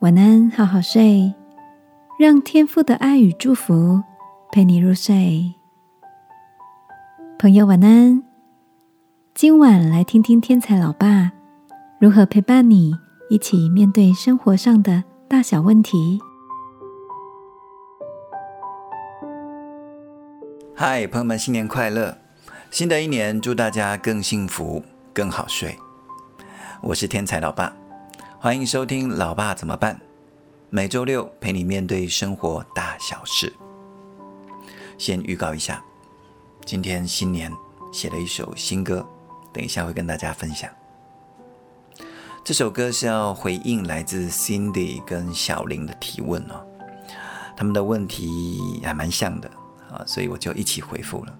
晚安，好好睡，让天父的爱与祝福陪你入睡。朋友，晚安。今晚来听听天才老爸如何陪伴你一起面对生活上的大小问题。嗨，朋友们，新年快乐！新的一年，祝大家更幸福、更好睡。我是天才老爸。欢迎收听《老爸怎么办》，每周六陪你面对生活大小事。先预告一下，今天新年写了一首新歌，等一下会跟大家分享。这首歌是要回应来自 Cindy 跟小林的提问哦，他们的问题还蛮像的啊，所以我就一起回复了。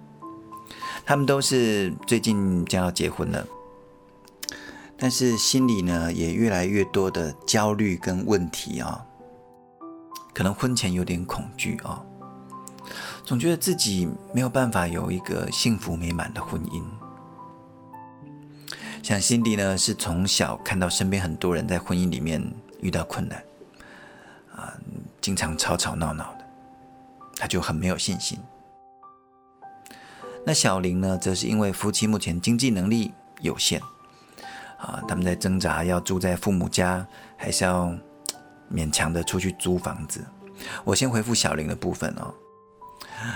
他们都是最近将要结婚了。但是心里呢，也越来越多的焦虑跟问题啊，可能婚前有点恐惧啊，总觉得自己没有办法有一个幸福美满的婚姻。像辛迪呢，是从小看到身边很多人在婚姻里面遇到困难，啊，经常吵吵闹闹的，他就很没有信心。那小林呢，则是因为夫妻目前经济能力有限。啊，他们在挣扎，要住在父母家，还是要勉强的出去租房子？我先回复小林的部分哦。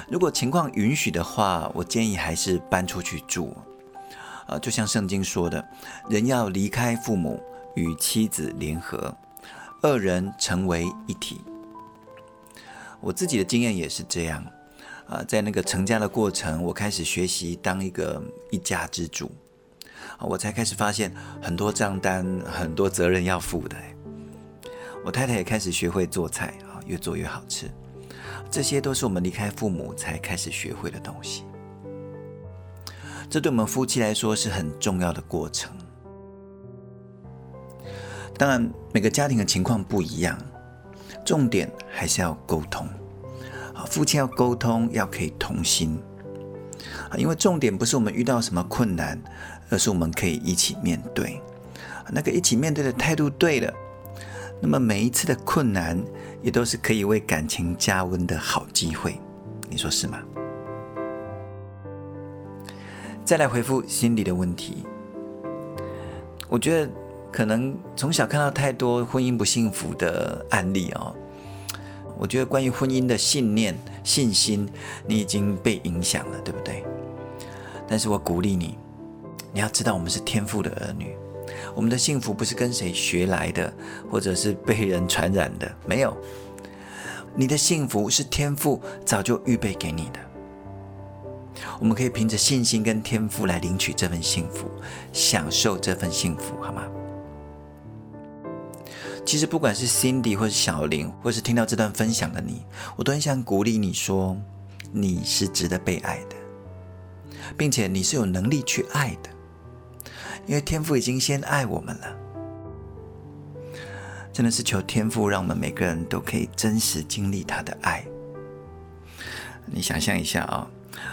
如果情况允许的话，我建议还是搬出去住。啊，就像圣经说的，人要离开父母，与妻子联合，二人成为一体。我自己的经验也是这样。啊，在那个成家的过程，我开始学习当一个一家之主。我才开始发现很多账单、很多责任要负的。我太太也开始学会做菜啊，越做越好吃。这些都是我们离开父母才开始学会的东西。这对我们夫妻来说是很重要的过程。当然，每个家庭的情况不一样，重点还是要沟通。啊，夫妻要沟通，要可以同心。啊，因为重点不是我们遇到什么困难。而是我们可以一起面对，那个一起面对的态度对了，那么每一次的困难也都是可以为感情加温的好机会，你说是吗？再来回复心理的问题，我觉得可能从小看到太多婚姻不幸福的案例哦，我觉得关于婚姻的信念、信心，你已经被影响了，对不对？但是我鼓励你。你要知道，我们是天赋的儿女，我们的幸福不是跟谁学来的，或者是被人传染的，没有。你的幸福是天赋早就预备给你的，我们可以凭着信心跟天赋来领取这份幸福，享受这份幸福，好吗？其实不管是 Cindy 或是小林，或是听到这段分享的你，我都很想鼓励你说，你是值得被爱的，并且你是有能力去爱的。因为天父已经先爱我们了，真的是求天父让我们每个人都可以真实经历他的爱。你想象一下啊，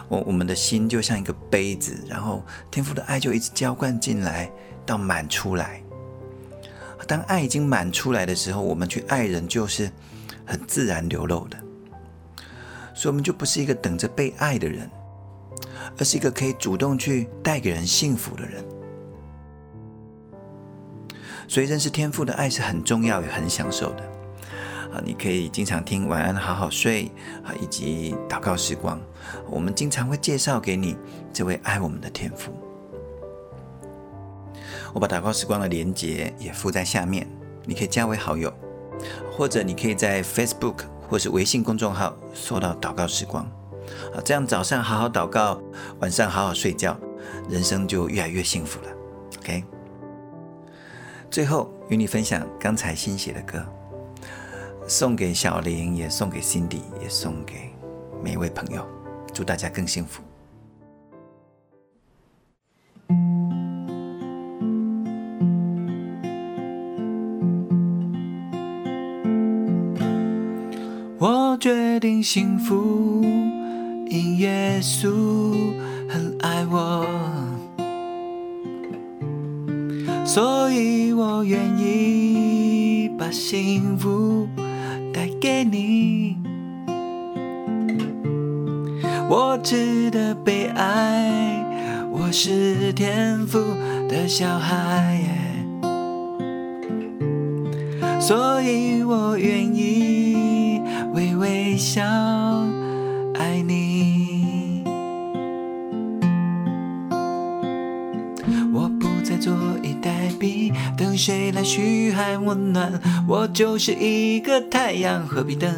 我我们的心就像一个杯子，然后天父的爱就一直浇灌进来，到满出来。当爱已经满出来的时候，我们去爱人就是很自然流露的，所以我们就不是一个等着被爱的人，而是一个可以主动去带给人幸福的人。所以认识天赋的爱是很重要也很享受的啊！你可以经常听晚安好好睡啊，以及祷告时光，我们经常会介绍给你这位爱我们的天赋。我把祷告时光的连接也附在下面，你可以加为好友，或者你可以在 Facebook 或是微信公众号搜到祷告时光啊，这样早上好好祷告，晚上好好睡觉，人生就越来越幸福了。OK。最后与你分享刚才新写的歌，送给小林，也送给 Cindy，也送给每一位朋友，祝大家更幸福。我决定幸福，因耶稣很爱我。所以我愿意把幸福带给你。我值得被爱，我是天赋的小孩，所以我愿意微微笑爱你。坐以待毙，等谁来嘘寒问暖，我就是一个太阳，何必等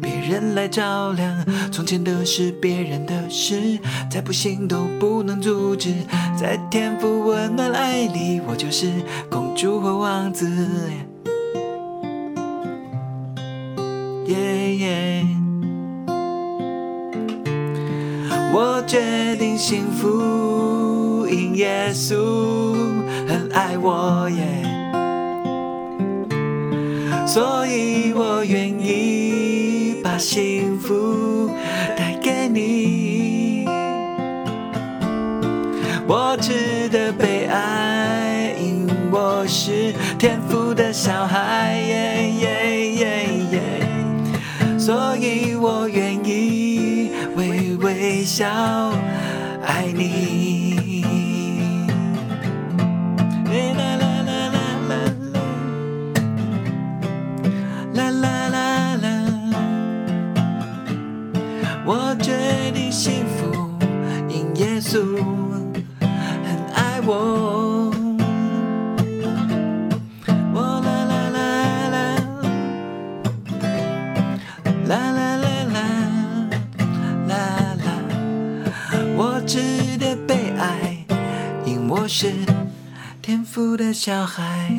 别？人来照亮，从前的事，别人的事，再不行都不能阻止。在天赋温暖爱里，我就是公主或王子。耶耶，我决定幸福，因耶稣很爱我耶，所以我愿意。把幸福带给你，我值得被爱，因我是天赋的小孩耶耶耶耶，所以我愿意微微笑爱你。稣很爱我。我啦啦啦啦，啦啦啦啦啦啦，我值得被爱，因为我是天赋的小孩。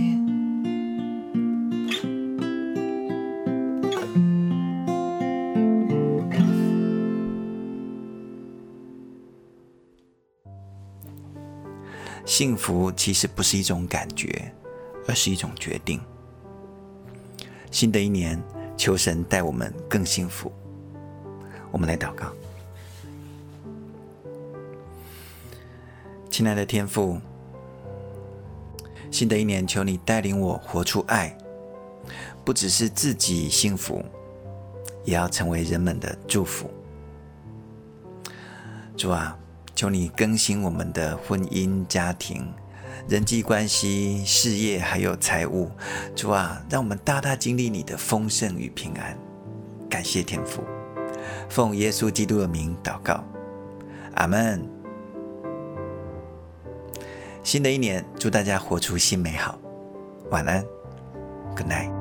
幸福其实不是一种感觉，而是一种决定。新的一年，求神带我们更幸福。我们来祷告，亲爱的天父，新的一年，求你带领我活出爱，不只是自己幸福，也要成为人们的祝福。主啊。求你更新我们的婚姻、家庭、人际关系、事业，还有财务。主啊，让我们大大经历你的丰盛与平安。感谢天父，奉耶稣基督的名祷告，阿门。新的一年，祝大家活出新美好。晚安，Good night。